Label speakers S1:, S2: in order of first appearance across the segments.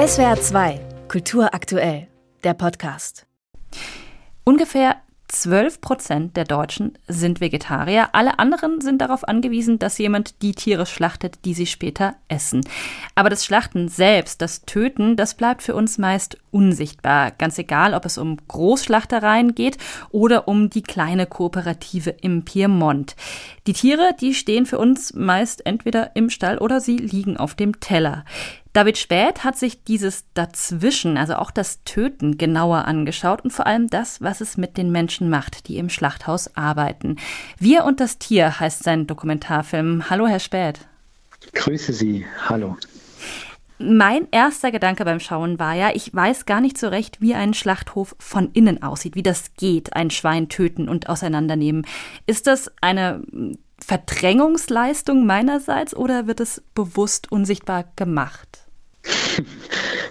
S1: SWR 2, Kultur aktuell, der Podcast.
S2: Ungefähr 12 Prozent der Deutschen sind Vegetarier. Alle anderen sind darauf angewiesen, dass jemand die Tiere schlachtet, die sie später essen. Aber das Schlachten selbst, das Töten, das bleibt für uns meist unsichtbar. Ganz egal, ob es um Großschlachtereien geht oder um die kleine Kooperative im Piemont. Die Tiere, die stehen für uns meist entweder im Stall oder sie liegen auf dem Teller. David Späth hat sich dieses Dazwischen, also auch das Töten, genauer angeschaut und vor allem das, was es mit den Menschen macht, die im Schlachthaus arbeiten. Wir und das Tier heißt sein Dokumentarfilm. Hallo, Herr Späth.
S3: Grüße Sie. Hallo.
S2: Mein erster Gedanke beim Schauen war ja, ich weiß gar nicht so recht, wie ein Schlachthof von innen aussieht, wie das geht, ein Schwein töten und auseinandernehmen. Ist das eine Verdrängungsleistung meinerseits oder wird es bewusst unsichtbar gemacht?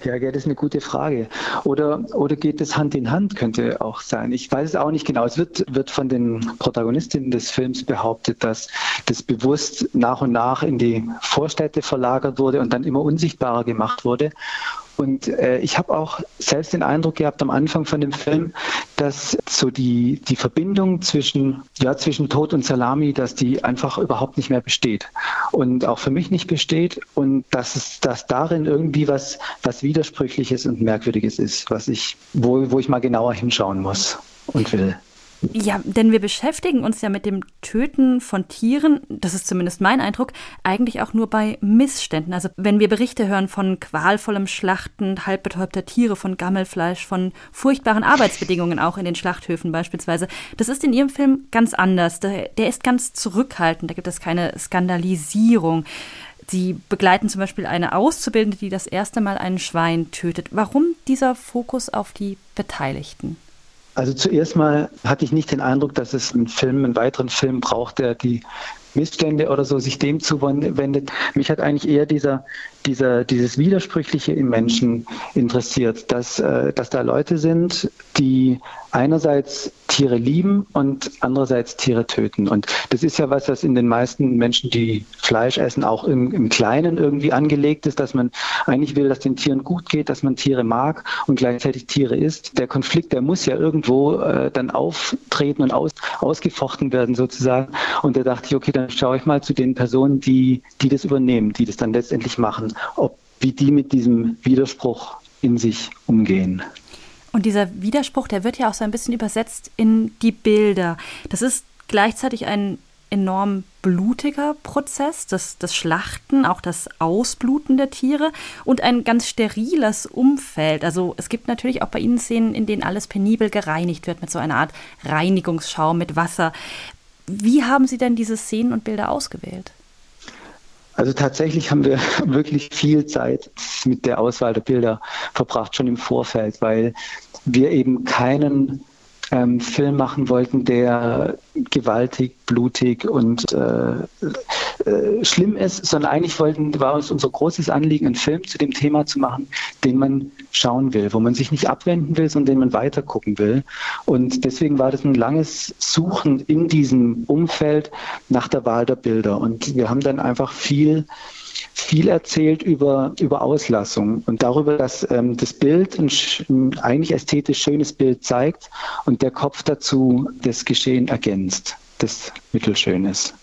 S3: Ja, das ist eine gute Frage. Oder, oder geht es Hand in Hand, könnte auch sein. Ich weiß es auch nicht genau. Es wird, wird von den Protagonistinnen des Films behauptet, dass das bewusst nach und nach in die Vorstädte verlagert wurde und dann immer unsichtbarer gemacht wurde. Und äh, ich habe auch selbst den Eindruck gehabt am Anfang von dem Film, dass so die, die Verbindung zwischen, ja, zwischen Tod und Salami, dass die einfach überhaupt nicht mehr besteht. Und auch für mich nicht besteht und dass es, dass darin irgendwie was, was Widersprüchliches und Merkwürdiges ist, was ich, wo, wo ich mal genauer hinschauen muss und will.
S2: Ja, denn wir beschäftigen uns ja mit dem Töten von Tieren, das ist zumindest mein Eindruck, eigentlich auch nur bei Missständen. Also wenn wir Berichte hören von qualvollem Schlachten halbbetäubter Tiere, von Gammelfleisch, von furchtbaren Arbeitsbedingungen auch in den Schlachthöfen beispielsweise, das ist in Ihrem Film ganz anders. Der, der ist ganz zurückhaltend, da gibt es keine Skandalisierung. Sie begleiten zum Beispiel eine Auszubildende, die das erste Mal ein Schwein tötet. Warum dieser Fokus auf die Beteiligten?
S3: Also zuerst mal hatte ich nicht den Eindruck, dass es einen Film, einen weiteren Film braucht, der die Missstände oder so sich dem zuwendet. Mich hat eigentlich eher dieser, dieser, dieses Widersprüchliche im Menschen interessiert, dass, äh, dass da Leute sind, die einerseits Tiere lieben und andererseits Tiere töten. Und das ist ja was, was in den meisten Menschen, die Fleisch essen, auch im, im Kleinen irgendwie angelegt ist, dass man eigentlich will, dass den Tieren gut geht, dass man Tiere mag und gleichzeitig Tiere isst. Der Konflikt, der muss ja irgendwo äh, dann auftreten und aus, ausgefochten werden sozusagen. Und da dachte ich, okay, dann schaue ich mal zu den Personen, die, die das übernehmen, die das dann letztendlich machen, ob wie die mit diesem Widerspruch in sich umgehen.
S2: Und dieser Widerspruch, der wird ja auch so ein bisschen übersetzt in die Bilder. Das ist gleichzeitig ein enorm blutiger Prozess, das, das Schlachten, auch das Ausbluten der Tiere und ein ganz steriles Umfeld. Also es gibt natürlich auch bei Ihnen Szenen, in denen alles penibel gereinigt wird mit so einer Art Reinigungsschaum mit Wasser. Wie haben Sie denn diese Szenen und Bilder ausgewählt?
S3: Also tatsächlich haben wir wirklich viel Zeit mit der Auswahl der Bilder verbracht, schon im Vorfeld, weil wir eben keinen ähm, Film machen wollten, der gewaltig, blutig und äh, äh, schlimm ist, sondern eigentlich wollten, war uns unser großes Anliegen, einen Film zu dem Thema zu machen, den man schauen will, wo man sich nicht abwenden will, sondern den man weiter gucken will. Und deswegen war das ein langes Suchen in diesem Umfeld nach der Wahl der Bilder. Und wir haben dann einfach viel viel erzählt über, über Auslassung und darüber, dass ähm, das Bild ein, ein, eigentlich ästhetisch schönes Bild zeigt und der Kopf dazu das Geschehen ergänzt, das Mittelschönes.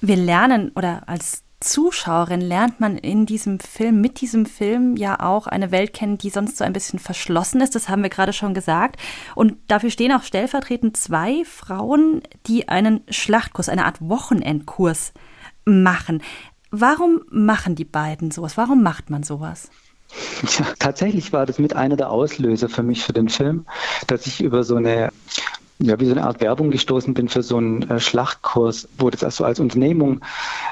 S2: Wir lernen oder als Zuschauerin lernt man in diesem Film, mit diesem Film ja auch eine Welt kennen, die sonst so ein bisschen verschlossen ist. Das haben wir gerade schon gesagt. Und dafür stehen auch stellvertretend zwei Frauen, die einen Schlachtkurs, eine Art Wochenendkurs machen. Warum machen die beiden sowas? Warum macht man sowas?
S3: Ja, tatsächlich war das mit einer der Auslöser für mich für den Film, dass ich über so eine ja, wie so eine Art Werbung gestoßen bin für so einen äh, Schlachtkurs, wo das also als Unternehmung,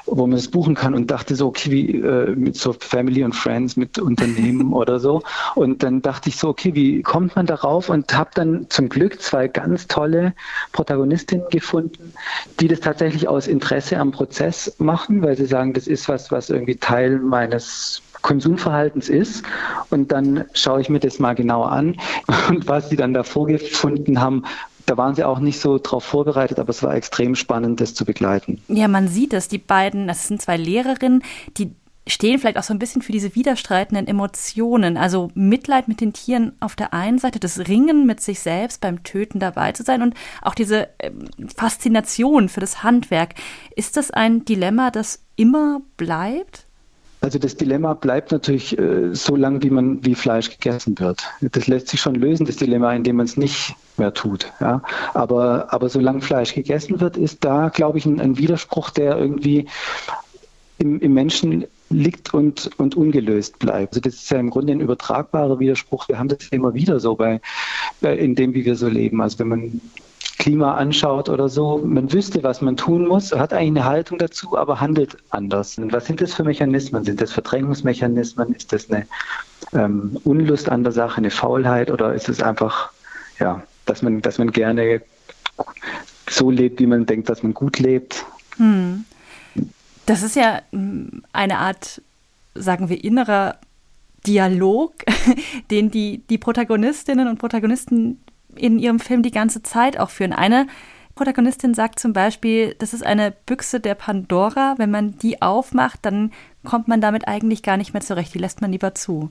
S3: wo man das buchen kann und dachte so, okay, wie äh, mit so Family und Friends, mit Unternehmen oder so. Und dann dachte ich so, okay, wie kommt man darauf? Und habe dann zum Glück zwei ganz tolle Protagonistinnen gefunden, die das tatsächlich aus Interesse am Prozess machen, weil sie sagen, das ist was, was irgendwie Teil meines Konsumverhaltens ist. Und dann schaue ich mir das mal genauer an. Und was sie dann da vorgefunden haben, da waren sie auch nicht so drauf vorbereitet, aber es war extrem spannend, das zu begleiten.
S2: Ja, man sieht es, die beiden, das sind zwei Lehrerinnen, die stehen vielleicht auch so ein bisschen für diese widerstreitenden Emotionen. Also Mitleid mit den Tieren auf der einen Seite, das Ringen mit sich selbst beim Töten dabei zu sein und auch diese ähm, Faszination für das Handwerk. Ist das ein Dilemma, das immer bleibt?
S3: Also das Dilemma bleibt natürlich äh, so lange, wie man wie Fleisch gegessen wird. Das lässt sich schon lösen, das Dilemma, indem man es nicht mehr tut. Ja? Aber, aber solange Fleisch gegessen wird, ist da, glaube ich, ein, ein Widerspruch, der irgendwie im, im Menschen liegt und, und ungelöst bleibt. Also das ist ja im Grunde ein übertragbarer Widerspruch. Wir haben das immer wieder so bei, bei in dem, wie wir so leben. Also wenn man Klima anschaut oder so, man wüsste, was man tun muss, hat eigentlich eine Haltung dazu, aber handelt anders. Und was sind das für Mechanismen? Sind das Verdrängungsmechanismen? Ist das eine ähm, Unlust an der Sache, eine Faulheit oder ist es einfach, ja, dass man, dass man gerne so lebt, wie man denkt, dass man gut lebt? Hm.
S2: Das ist ja hm, eine Art, sagen wir, innerer Dialog, den die, die Protagonistinnen und Protagonisten in ihrem Film die ganze Zeit auch führen. Eine Protagonistin sagt zum Beispiel, das ist eine Büchse der Pandora. Wenn man die aufmacht, dann kommt man damit eigentlich gar nicht mehr zurecht. Die lässt man lieber zu.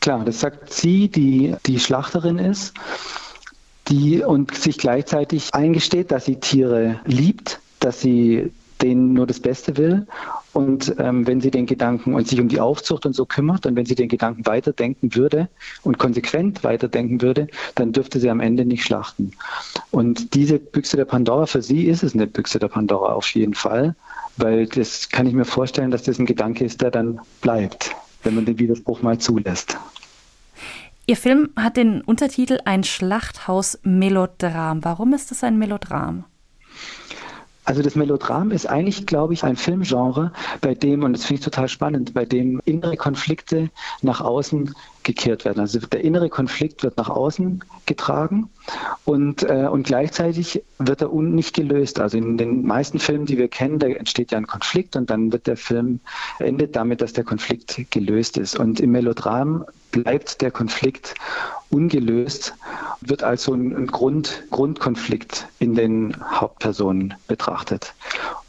S3: Klar, das sagt sie, die die Schlachterin ist, die und sich gleichzeitig eingesteht, dass sie Tiere liebt, dass sie denen nur das Beste will. Und ähm, wenn sie den Gedanken und sich um die Aufzucht und so kümmert und wenn sie den Gedanken weiterdenken würde und konsequent weiterdenken würde, dann dürfte sie am Ende nicht schlachten. Und diese Büchse der Pandora, für sie ist es eine Büchse der Pandora auf jeden Fall, weil das kann ich mir vorstellen, dass das ein Gedanke ist, der dann bleibt, wenn man den Widerspruch mal zulässt.
S2: Ihr Film hat den Untertitel Ein Schlachthaus-Melodram. Warum ist das ein Melodram?
S3: Also das Melodram ist eigentlich, glaube ich, ein Filmgenre, bei dem, und das finde ich total spannend, bei dem innere Konflikte nach außen gekehrt werden. Also der innere Konflikt wird nach außen getragen und, äh, und gleichzeitig wird er nicht gelöst. Also in den meisten Filmen, die wir kennen, da entsteht ja ein Konflikt und dann wird der Film endet damit, dass der Konflikt gelöst ist. Und im Melodram bleibt der Konflikt ungelöst, wird also ein, ein Grund, Grundkonflikt in den Hauptpersonen betrachtet.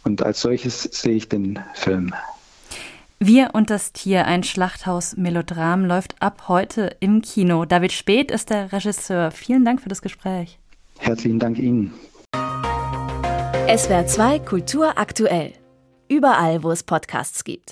S3: Und als solches sehe ich den Film.
S2: Wir und das Tier, ein Schlachthaus-Melodram, läuft ab heute im Kino. David Speth ist der Regisseur. Vielen Dank für das Gespräch.
S3: Herzlichen Dank Ihnen.
S1: SWR 2 Kultur aktuell. Überall, wo es Podcasts gibt.